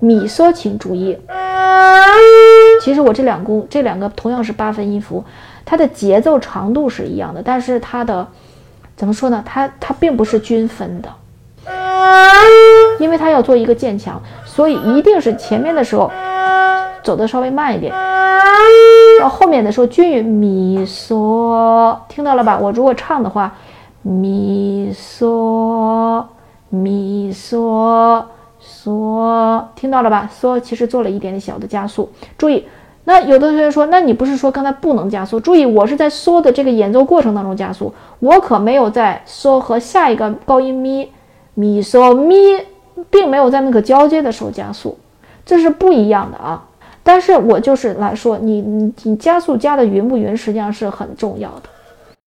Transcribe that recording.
米嗦，请注意，其实我这两公这两个同样是八分音符，它的节奏长度是一样的，但是它的怎么说呢？它它并不是均分的，因为它要做一个渐强，所以一定是前面的时候走的稍微慢一点，到后面的时候均匀。米嗦，听到了吧？我如果唱的话，米嗦咪嗦。嗦，听到了吧？嗦其实做了一点点小的加速。注意，那有的同学说，那你不是说刚才不能加速？注意，我是在嗦的这个演奏过程当中加速，我可没有在嗦和下一个高音咪咪嗦咪，并没有在那个交接的时候加速，这是不一样的啊。但是我就是来说，你你你加速加的匀不匀，实际上是很重要的。